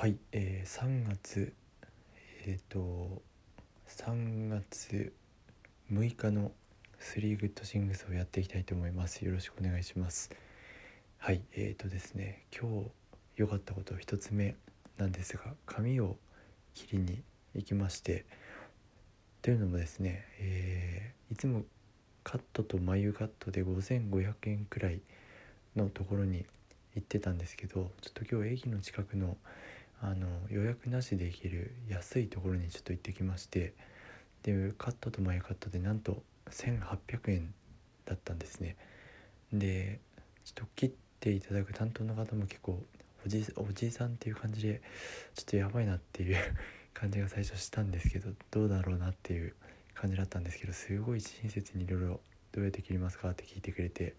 はい、えー、3月えっ、と3月6日の3グッドシングスをやっていきたいと思います。よろしくお願いします。はいえっ、とですね今日良かったこと一つ目なんですが髪を切りに行きましてというのもですね、えーいつもカットと眉カットで5500円くらいのところに行ってたんですけどちょっと今日駅の近くのあの予約なしで行ける安いところにちょっと行ってきましてでカットと眉カットでなんと1800円だったんですね。でちょっと切っていただく担当の方も結構おじおじさんっていう感じでちょっとやばいなっていう 感じが最初したんですけどどうだろうなっていう感じだったんですけどすごい親切にいろいろどうやって切りますかって聞いてくれて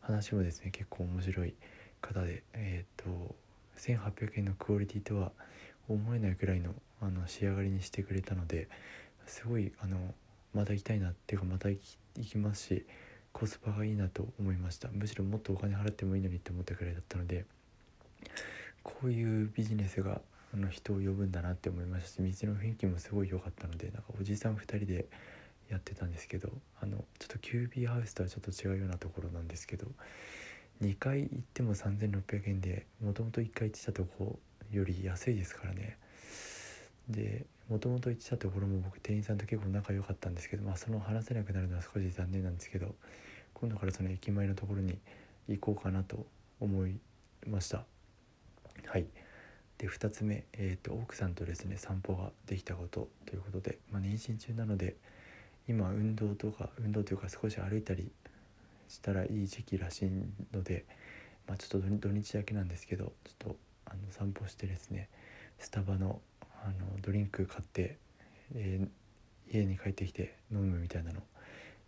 話もですね結構面白い方でえっ、と1800円のクオリティとは思えないくらいのあの仕上がりにしてくれたのですごいあのまた行きたいなっていうかまた行きますしコスパがいいなと思いました。むしろもっとお金払ってもいいのにって思ったくらいだったのでこういうビジネスがあの人を呼ぶんだなって思いましたし道の雰囲気もすごい良かったのでなんかおじさん2人でやってたんですけどあのちょっとキュービーハウスとはちょっと違うようなところなんですけど2回行っても3600円でもともと1回行ってたとこより安いですからね。でもともと行ってたところも僕店員さんと結構仲良かったんですけどまあその話せなくなるのは少し残念なんですけど今度からその駅前のところに行こうかなと思いました。はい。で2つ目、えー、と奥さんとですね散歩ができたことということで、まあ、妊娠中なので今運動とか運動というか少し歩いたりしたらいい時期らしいので、まあ、ちょっと土日だけなんですけどちょっとあの散歩してですねスタバのあのドリンク買って、えー家に帰ってきて飲むみたいなの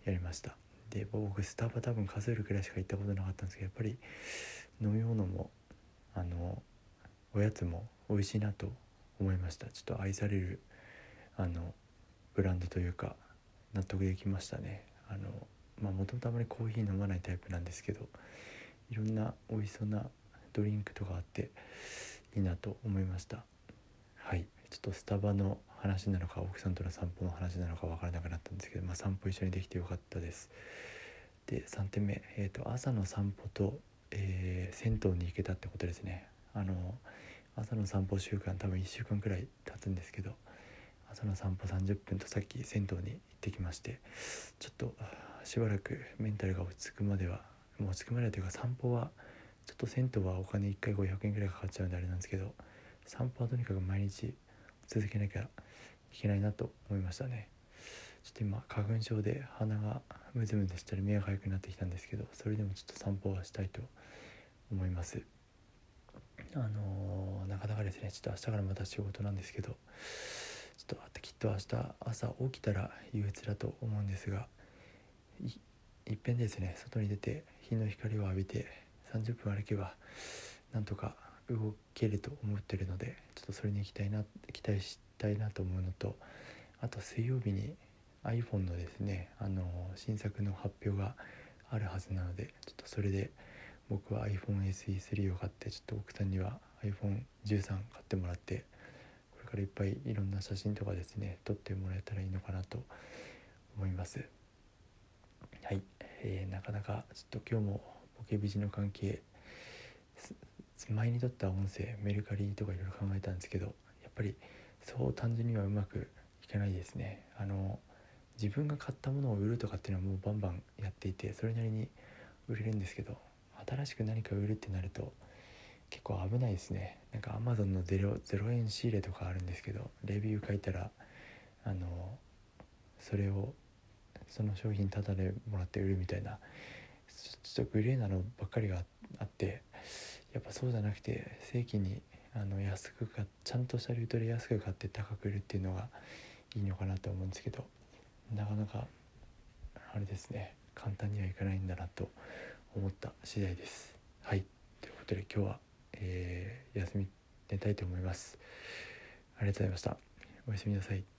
やりました。で僕スタバ多分数えるくらいしか行ったことなかったんですけどやっぱり飲み物もあのおやつも美味しいなと思いました。ちょっと愛されるあのブランドというか納得できましたね。あのまあもともとあまりコーヒー飲まないタイプなんですけどいろんな美味しそうなドリンクとかあっていいなと思いました。はい。ちょっとスタバの話なのか奥さんとの散歩の話なのか分からなくなったんですけど、まあ、散歩一緒にできてよかったです。で3点目、えー、と朝の散歩と、えー銭湯に行けたってことですね。あの朝の散歩習慣多分1週間くらい経つんですけど朝の散歩30分とさっき銭湯に行ってきましてちょっとしばらくメンタルが落ち着くまではもう落ち着くまでというか散歩はちょっと銭湯はお金1回500円くらいかかっちゃうんであれなんですけど散歩はとにかく毎日続けなきゃいけないなと思いましたね。ちょっと今花粉症で鼻がムズムズしたり目が痒くなってきたんですけどそれでもちょっと散歩はしたいと思います。あのーなかなかですねちょっと明日からまた仕事なんですけどちょっとあときっと明日朝起きたら憂鬱だと思うんですがいっぺんですね外に出て日の光を浴びて30分歩けばなんとか動けると思ってるのでちょっとそれに行きたいな期待したいなと思うのとあと水曜日に iPhone のですねあの新作の発表があるはずなのでちょっとそれで僕は iPhone SE3 を買ってちょっと奥さんには iPhone13 買ってもらってこれからいっぱいいろんな写真とかですね撮ってもらえたらいいのかなと思います。はい、えーなかなかちょっと今日もボケビジの関係前に撮った音声メルカリとかいろいろ考えたんですけどやっぱりそう単純にはうまくいかないですね。あの自分が買ったものを売るとかっていうのはもうバンバンやっていてそれなりに売れるんですけど新しく何か売るってなると結構危ないですね。なんか Amazon の 0, 0円仕入れとかあるんですけどレビュー書いたらあのそれをその商品タダでもらって売るみたいなちょっとグレーなのばっかりがあってやっぱそうじゃなくて正規にあの安くかちゃんとしたルートで安く買って高く売るっていうのがいいのかなと思うんですけどなかなかあれですね簡単にはいかないんだなと思った次第です。はい。ということで今日は、えー休み寝たいと思います。ありがとうございました。おやすみなさい。